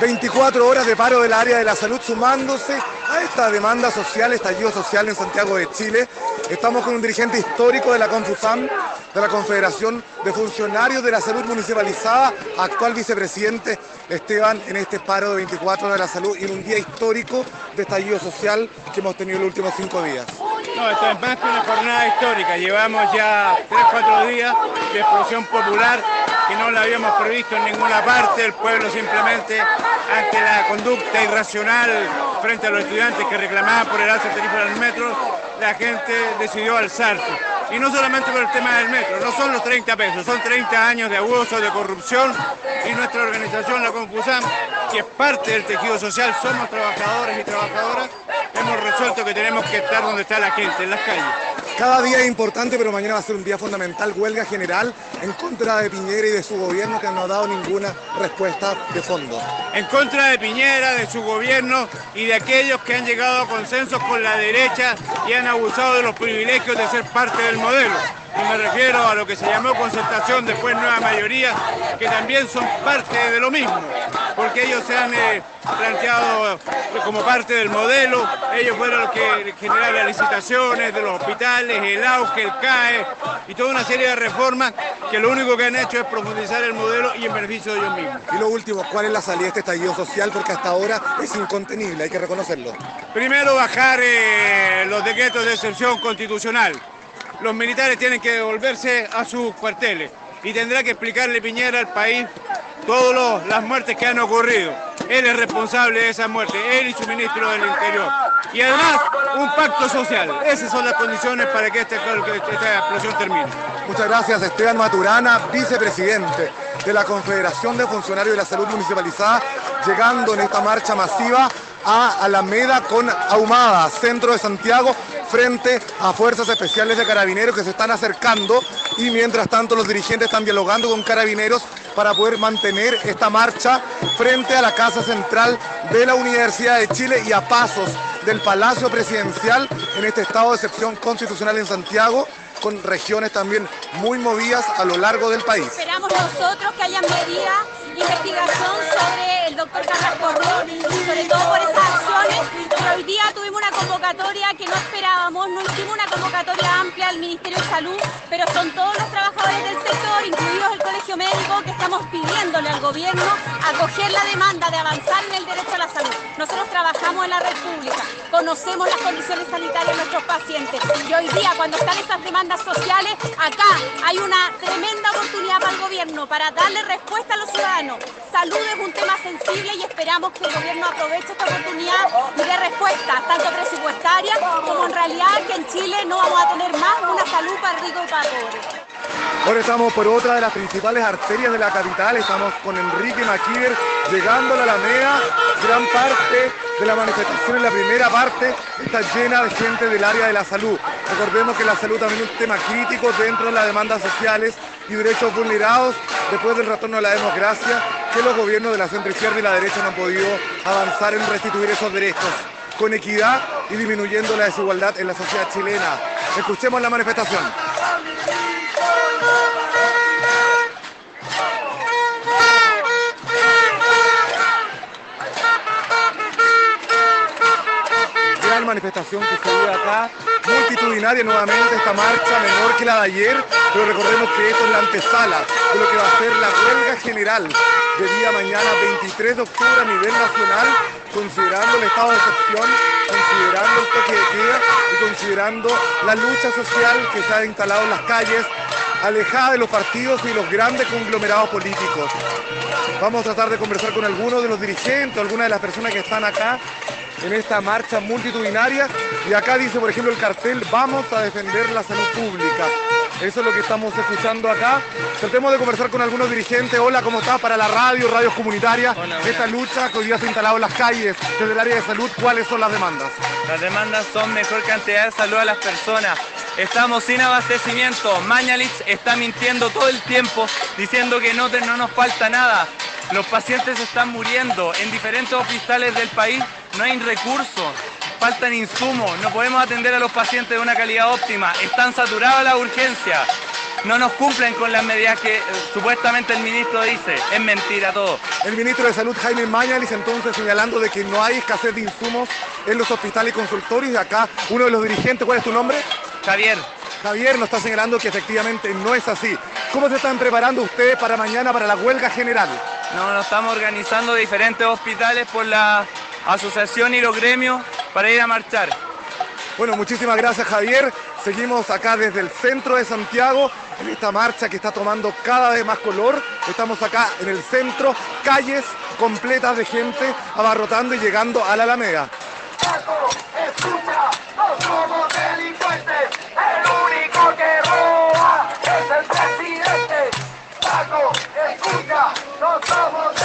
24 horas de paro del área de la salud sumándose a esta demanda social, estallido social en Santiago de Chile. Estamos con un dirigente histórico de la Confusam, de la Confederación de Funcionarios de la Salud Municipalizada, actual vicepresidente Esteban, en este paro de 24 horas de la salud y en un día histórico de estallido social que hemos tenido los últimos cinco días. No, esto es más que una jornada histórica. Llevamos ya 3-4 días de explosión popular que no la habíamos previsto en ninguna parte. El pueblo simplemente, ante la conducta irracional frente a los estudiantes que reclamaban por el alza tarifa del metro, la gente decidió alzarse. Y no solamente por el tema del metro, no son los 30 pesos, son 30 años de abuso, de corrupción y nuestra organización, la Confusam, que es parte del tejido social, somos trabajadores y trabajadoras, hemos resuelto que tenemos que estar donde está la gente, en las calles. Cada día es importante, pero mañana va a ser un día fundamental, huelga general en contra de Piñera y de su gobierno que no ha dado ninguna respuesta de fondo. En contra de Piñera, de su gobierno y de aquellos que han llegado a consensos con la derecha y han abusado de los privilegios de ser parte del modelo y me refiero a lo que se llamó concertación, después nueva mayoría, que también son parte de lo mismo, porque ellos se han eh, planteado como parte del modelo, ellos fueron los que generaron las licitaciones de los hospitales, el auge, el CAE y toda una serie de reformas que lo único que han hecho es profundizar el modelo y en beneficio de ellos mismos. Y lo último, ¿cuál es la salida de este estallido social? Porque hasta ahora es incontenible, hay que reconocerlo. Primero bajar eh, los decretos de excepción constitucional los militares tienen que devolverse a sus cuarteles y tendrá que explicarle Piñera al país todas las muertes que han ocurrido. Él es responsable de esas muertes, él y su ministro del Interior. Y además, un pacto social. Esas son las condiciones para que, este, esta explosión termine. Muchas gracias, Esteban Maturana, vicepresidente de la Confederación de Funcionarios de la Salud Municipalizada, llegando en esta marcha masiva a Alameda con Ahumada, centro de Santiago, frente a fuerzas especiales de carabineros que se están acercando y mientras tanto los dirigentes están dialogando con carabineros para poder mantener esta marcha frente a la Casa Central de la Universidad de Chile y a pasos del Palacio Presidencial en este estado de excepción constitucional en Santiago con regiones también muy movidas a lo largo del país. Esperamos nosotros que haya medidas, investigación sobre el doctor Carlos Corrón y sobre todo por esas acciones. Pero hoy día tuvimos una convocatoria que no esperábamos, no hicimos una convocatoria amplia al Ministerio de Salud, pero son todos los trabajadores del sector, incluidos el Colegio Médico, que estamos pidiéndole al gobierno acoger la demanda de avanzar en el derecho a la salud. Nosotros trabajamos en la red pública, conocemos las condiciones sanitarias de nuestros pacientes y hoy día cuando están estas demandas sociales, acá hay una tremenda para darle respuesta a los ciudadanos. Salud es un tema sensible y esperamos que el gobierno aproveche esta oportunidad y dé respuesta, tanto presupuestaria como en realidad que en Chile no vamos a tener más una salud para ricos y para pobres. Ahora estamos por otra de las principales arterias de la capital, estamos con Enrique Maquiver llegando a la Alameda, gran parte de la manifestación en la primera parte está llena de gente del área de la salud. Recordemos que la salud también es un tema crítico dentro de las demandas sociales y derechos vulnerados después del retorno a la democracia que los gobiernos de la centro izquierda y la derecha no han podido avanzar en restituir esos derechos con equidad y disminuyendo la desigualdad en la sociedad chilena. Escuchemos la manifestación. Manifestación que se vive acá, multitudinaria nuevamente, esta marcha menor que la de ayer, pero recordemos que esto es la antesala de lo que va a ser la huelga general de día mañana 23 de octubre a nivel nacional, considerando el estado de excepción, considerando el toque de queda y considerando la lucha social que se ha instalado en las calles, alejada de los partidos y los grandes conglomerados políticos. Vamos a tratar de conversar con algunos de los dirigentes, algunas de las personas que están acá en esta marcha multitudinaria. Y acá dice, por ejemplo, el cartel, vamos a defender la salud pública. Eso es lo que estamos escuchando acá. Tratemos de conversar con algunos dirigentes. Hola, ¿cómo está? Para la radio, radios comunitarias. Esta lucha que hoy día se ha instalado en las calles desde el área de salud, ¿cuáles son las demandas? Las demandas son mejor cantidad de salud a las personas. Estamos sin abastecimiento. Mañalich está mintiendo todo el tiempo diciendo que no, no nos falta nada. Los pacientes están muriendo en diferentes hospitales del país, no hay recursos, faltan insumos, no podemos atender a los pacientes de una calidad óptima, están saturadas las urgencias. no nos cumplen con las medidas que eh, supuestamente el ministro dice. Es mentira todo. El ministro de Salud, Jaime Mañalis, entonces señalando de que no hay escasez de insumos en los hospitales y consultorios. Y acá uno de los dirigentes, ¿cuál es tu nombre? Javier, Javier nos está señalando que efectivamente no es así. ¿Cómo se están preparando ustedes para mañana para la huelga general? no, nos estamos organizando diferentes hospitales por la asociación y los gremios para ir a marchar. Bueno, muchísimas gracias Javier. Seguimos acá desde el centro de Santiago, en esta marcha que está tomando cada vez más color. Estamos acá en el centro, calles completas de gente abarrotando y llegando a la Alameda. Escucha, no somos delincuentes, el único que roba es el presidente. Paco, escucha, no somos